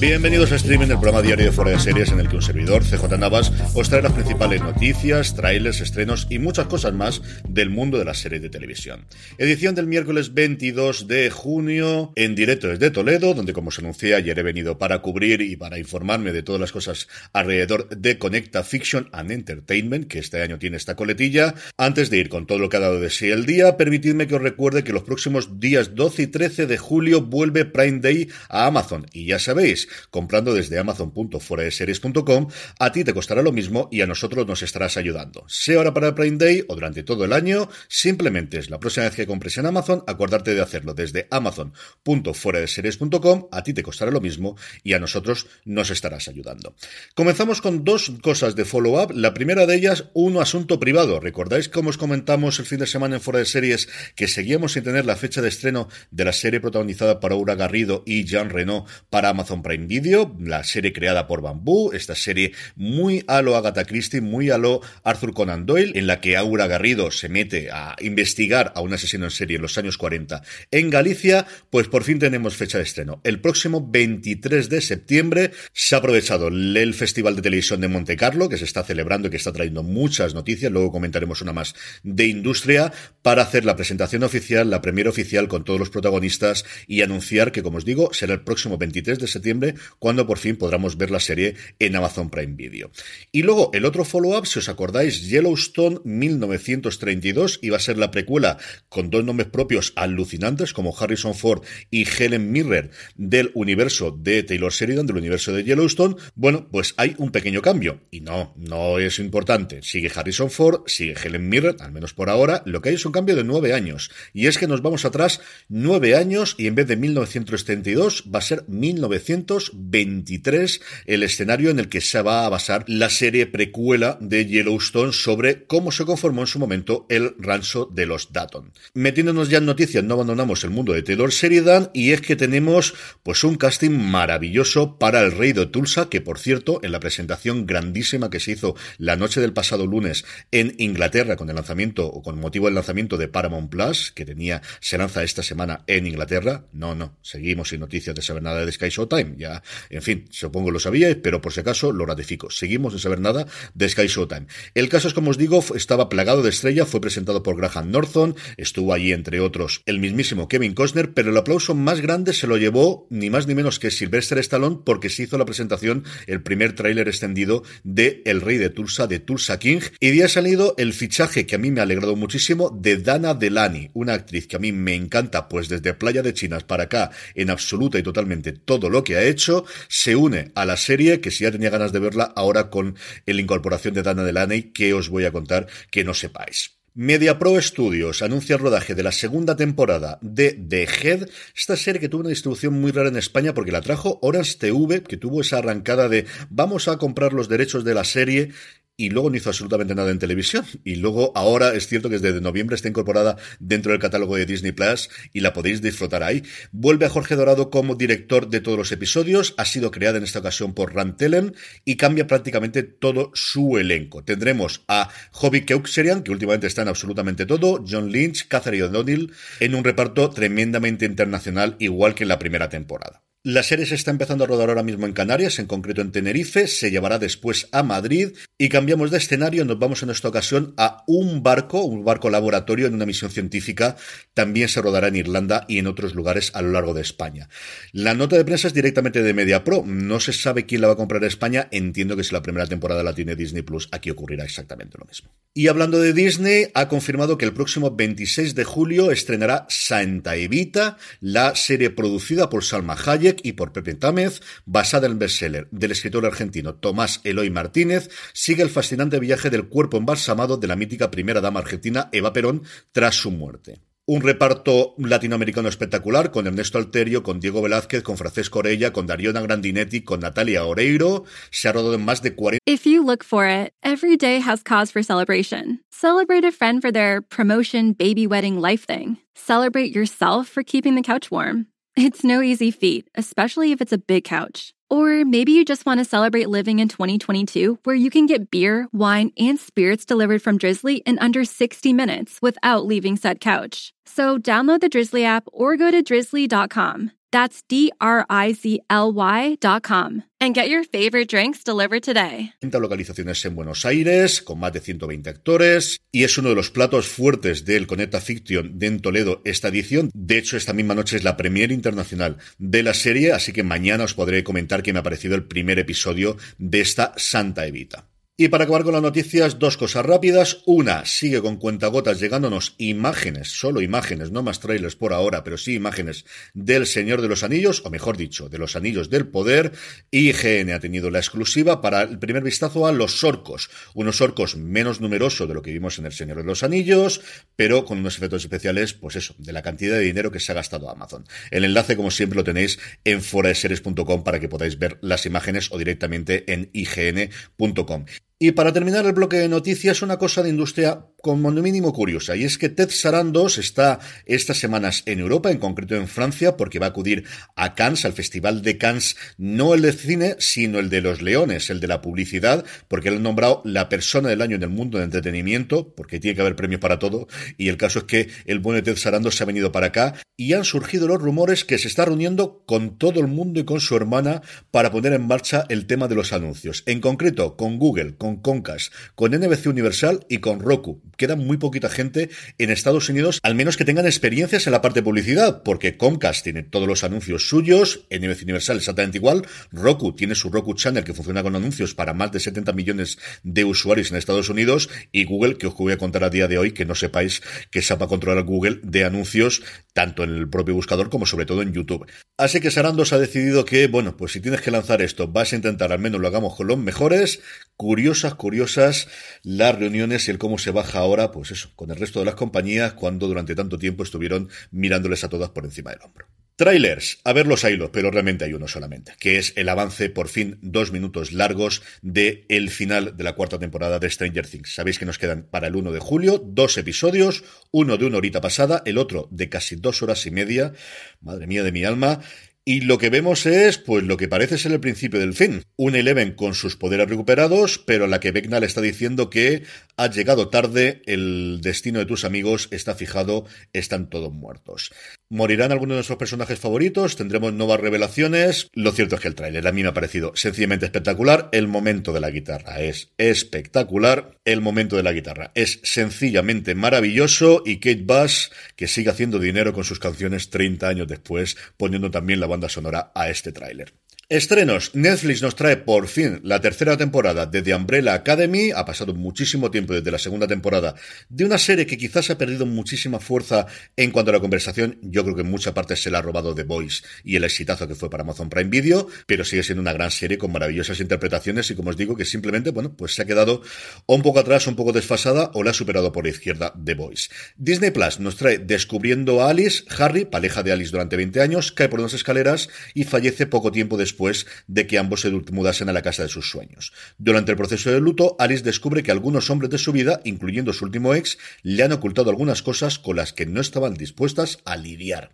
Bienvenidos a Streaming, el programa diario de Fuera de Series en el que un servidor, CJ Navas, os trae las principales noticias, trailers, estrenos y muchas cosas más del mundo de las series de televisión. Edición del miércoles 22 de junio, en directo desde Toledo, donde como se anuncié ayer he venido para cubrir y para informarme de todas las cosas alrededor de Conecta Fiction and Entertainment, que este año tiene esta coletilla. Antes de ir con todo lo que ha dado de sí el día, permitidme que os recuerde que los próximos días 12 y 13 de julio vuelve Prime Day a Amazon. Y ya sabéis, comprando desde amazon.foradeseries.com, a ti te costará lo mismo y a nosotros nos estarás ayudando. Sea ahora para el Prime Day o durante todo el año, simplemente es la próxima vez que compres en Amazon, acordarte de hacerlo desde amazon.foradeseries.com, a ti te costará lo mismo y a nosotros nos estarás ayudando. Comenzamos con dos cosas de follow-up. La primera de ellas, un asunto privado. ¿Recordáis cómo os comentamos el fin de semana en Fuera de Series que seguíamos sin tener la fecha de estreno de la serie protagonizada por Aura Garrido y Jean Reno para Amazon Prime Video, la serie creada por Bambú, esta serie muy a lo Agatha Christie, muy a lo Arthur Conan Doyle, en la que Aura Garrido se mete a investigar a un asesino en serie en los años 40 en Galicia, pues por fin tenemos fecha de estreno. El próximo 23 de septiembre se ha aprovechado el Festival de Televisión de Monte Carlo, que se está celebrando y que está trayendo muchas noticias, luego comentaremos una más de industria, para hacer la presentación oficial, la primera oficial con todos los protagonistas y anunciar que, como os digo, será el próximo 23 de septiembre cuando por fin podamos ver la serie en Amazon Prime Video. Y luego el otro follow-up, si os acordáis, Yellowstone 1932 iba a ser la precuela con dos nombres propios alucinantes como Harrison Ford y Helen Mirren del universo de Taylor Sheridan, del universo de Yellowstone. Bueno, pues hay un pequeño cambio y no, no es importante. Sigue Harrison Ford, sigue Helen Mirren, al menos por ahora. Lo que hay es un cambio de nueve años y es que nos vamos atrás nueve años y en vez de 1932 va a ser 1900 23 el escenario en el que se va a basar la serie precuela de Yellowstone sobre cómo se conformó en su momento el rancho de los Datton. Metiéndonos ya en noticias, no abandonamos el mundo de Taylor Sheridan y es que tenemos pues un casting maravilloso para el rey de Tulsa, que por cierto, en la presentación grandísima que se hizo la noche del pasado lunes en Inglaterra con el lanzamiento o con motivo del lanzamiento de Paramount Plus, que tenía, se lanza esta semana en Inglaterra. No, no, seguimos sin noticias de saber nada de Sky Showtime. Ya en fin, supongo lo sabíais, pero por si acaso lo ratifico. Seguimos sin saber nada de Sky Showtime. El caso es, como os digo, estaba plagado de estrella, fue presentado por Graham Norton, estuvo allí, entre otros, el mismísimo Kevin Costner, pero el aplauso más grande se lo llevó ni más ni menos que Sylvester Stallone, porque se hizo la presentación, el primer tráiler extendido de El Rey de Tulsa, de Tulsa King, y de ha salido el fichaje que a mí me ha alegrado muchísimo de Dana Delany, una actriz que a mí me encanta, pues desde Playa de Chinas para acá, en absoluta y totalmente todo lo que ha hecho, se une a la serie, que si ya tenía ganas de verla, ahora con la incorporación de Dana Delaney, que os voy a contar que no sepáis. MediaPro Studios anuncia el rodaje de la segunda temporada de The Head, esta serie que tuvo una distribución muy rara en España porque la trajo Orange TV, que tuvo esa arrancada de vamos a comprar los derechos de la serie y luego no hizo absolutamente nada en televisión. Y luego ahora es cierto que desde noviembre está incorporada dentro del catálogo de Disney Plus y la podéis disfrutar ahí. Vuelve a Jorge Dorado como director de todos los episodios, ha sido creada en esta ocasión por Ram Tellen y cambia prácticamente todo su elenco. Tendremos a Hobby Keuxerian, que últimamente está en absolutamente todo, John Lynch, Catherine O'Donnell, en un reparto tremendamente internacional, igual que en la primera temporada. La serie se está empezando a rodar ahora mismo en Canarias, en concreto en Tenerife, se llevará después a Madrid y cambiamos de escenario, nos vamos en esta ocasión a un barco, un barco laboratorio en una misión científica, también se rodará en Irlanda y en otros lugares a lo largo de España. La nota de prensa es directamente de Media Pro, no se sabe quién la va a comprar en España, entiendo que si la primera temporada la tiene Disney Plus, aquí ocurrirá exactamente lo mismo. Y hablando de Disney, ha confirmado que el próximo 26 de julio estrenará Santa Evita, la serie producida por Salma Hayek y por Pepe Támez, basada en el bestseller del escritor argentino Tomás Eloy Martínez, sigue el fascinante viaje del cuerpo embalsamado de la mítica primera dama argentina Eva Perón tras su muerte. Un reparto latinoamericano espectacular con Ernesto Alterio, con Diego Velázquez, con Francesco Orella, con Dariona Grandinetti, con Natalia Oreiro. Se ha rodado en más de 40. If you look for it, every day has cause for celebration. Celebrate a friend for their promotion, baby wedding, life thing. Celebrate yourself for keeping the couch warm. It's no easy feat, especially if it's a big couch. Or maybe you just want to celebrate living in 2022, where you can get beer, wine, and spirits delivered from Drizzly in under 60 minutes without leaving said couch. So download the Drizzly app or go to drizzly.com. That's D R I Z L Y.com. And get your favorite drinks delivered today. localizaciones en Buenos Aires, con más de 120 actores, y es uno de los platos fuertes del Conecta Fiction de en Toledo esta edición. De hecho, esta misma noche es la premier internacional de la serie, así que mañana os podré comentar que me ha parecido el primer episodio de esta Santa Evita. Y para acabar con las noticias, dos cosas rápidas. Una, sigue con cuentagotas llegándonos imágenes, solo imágenes, no más trailers por ahora, pero sí imágenes del Señor de los Anillos, o mejor dicho, de los Anillos del Poder. IGN ha tenido la exclusiva para el primer vistazo a los orcos. Unos orcos menos numerosos de lo que vimos en el Señor de los Anillos, pero con unos efectos especiales, pues eso, de la cantidad de dinero que se ha gastado Amazon. El enlace, como siempre, lo tenéis en foraseries.com para que podáis ver las imágenes o directamente en ign.com. Y para terminar el bloque de noticias, una cosa de industria como mínimo curiosa, y es que Ted Sarandos está estas semanas en Europa, en concreto en Francia, porque va a acudir a Cannes, al Festival de Cannes, no el de cine, sino el de los leones, el de la publicidad, porque él ha nombrado la persona del año en el mundo del entretenimiento, porque tiene que haber premios para todo, y el caso es que el buen Ted Sarandos se ha venido para acá, y han surgido los rumores que se está reuniendo con todo el mundo y con su hermana para poner en marcha el tema de los anuncios, en concreto con Google, con Concast, con NBC Universal y con Roku. Queda muy poquita gente en Estados Unidos, al menos que tengan experiencias en la parte de publicidad, porque Comcast tiene todos los anuncios suyos, NBC Universal exactamente igual, Roku tiene su Roku Channel que funciona con anuncios para más de 70 millones de usuarios en Estados Unidos y Google, que os voy a contar a día de hoy, que no sepáis que sepa controlar Google de anuncios tanto en el propio buscador como sobre todo en YouTube. Así que Sarandos ha decidido que, bueno, pues si tienes que lanzar esto, vas a intentar al menos lo hagamos con los mejores. Curiosas, curiosas las reuniones y el cómo se baja ahora, pues eso, con el resto de las compañías cuando durante tanto tiempo estuvieron mirándoles a todas por encima del hombro. Trailers, a ver los hilos, pero realmente hay uno solamente, que es el avance, por fin, dos minutos largos de el final de la cuarta temporada de Stranger Things. Sabéis que nos quedan para el 1 de julio dos episodios, uno de una horita pasada, el otro de casi dos horas y media. Madre mía de mi alma. Y lo que vemos es, pues, lo que parece ser el principio del fin. Un Eleven con sus poderes recuperados, pero a la que Becknall está diciendo que ha llegado tarde, el destino de tus amigos está fijado, están todos muertos. ¿Morirán algunos de nuestros personajes favoritos? ¿Tendremos nuevas revelaciones? Lo cierto es que el tráiler a mí me ha parecido sencillamente espectacular. El momento de la guitarra es espectacular. El momento de la guitarra es sencillamente maravilloso. Y Kate Bass, que sigue haciendo dinero con sus canciones 30 años después, poniendo también la banda sonora a este tráiler. Estrenos. Netflix nos trae por fin la tercera temporada de The Umbrella Academy. Ha pasado muchísimo tiempo desde la segunda temporada de una serie que quizás ha perdido muchísima fuerza en cuanto a la conversación. Yo creo que en mucha parte se la ha robado The Voice y el exitazo que fue para Amazon Prime Video, pero sigue siendo una gran serie con maravillosas interpretaciones y como os digo que simplemente, bueno, pues se ha quedado un poco atrás, un poco desfasada o la ha superado por la izquierda The Voice. Disney Plus nos trae Descubriendo a Alice. Harry, pareja de Alice durante 20 años, cae por unas escaleras y fallece poco tiempo después después de que ambos se mudasen a la casa de sus sueños. Durante el proceso de luto, Alice descubre que algunos hombres de su vida, incluyendo su último ex, le han ocultado algunas cosas con las que no estaban dispuestas a lidiar.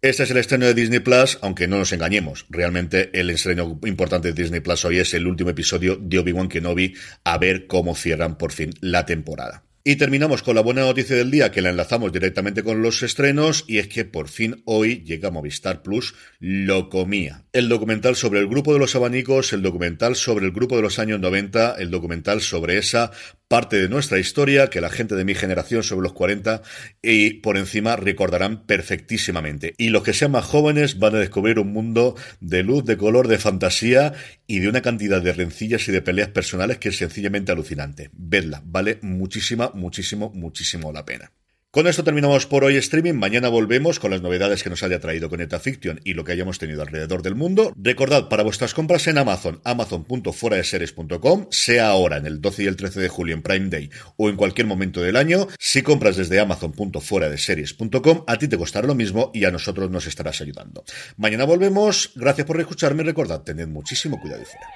Este es el estreno de Disney Plus, aunque no nos engañemos. Realmente el estreno importante de Disney Plus hoy es el último episodio de Obi-Wan Kenobi, a ver cómo cierran por fin la temporada. Y terminamos con la buena noticia del día, que la enlazamos directamente con los estrenos, y es que por fin hoy llega Movistar Plus Lo Comía. El documental sobre el grupo de los abanicos, el documental sobre el grupo de los años 90, el documental sobre esa parte de nuestra historia que la gente de mi generación sobre los 40 y por encima recordarán perfectísimamente. Y los que sean más jóvenes van a descubrir un mundo de luz, de color, de fantasía y de una cantidad de rencillas y de peleas personales que es sencillamente alucinante. Vedla, vale muchísima, muchísimo, muchísimo la pena. Con esto terminamos por hoy streaming. Mañana volvemos con las novedades que nos haya traído Coneta Fiction y lo que hayamos tenido alrededor del mundo. Recordad para vuestras compras en Amazon, amazon.fueradeseries.com, sea ahora en el 12 y el 13 de julio en Prime Day o en cualquier momento del año. Si compras desde amazon.fueradeseries.com, a ti te costará lo mismo y a nosotros nos estarás ayudando. Mañana volvemos. Gracias por escucharme. Recordad, tened muchísimo cuidado y fuera.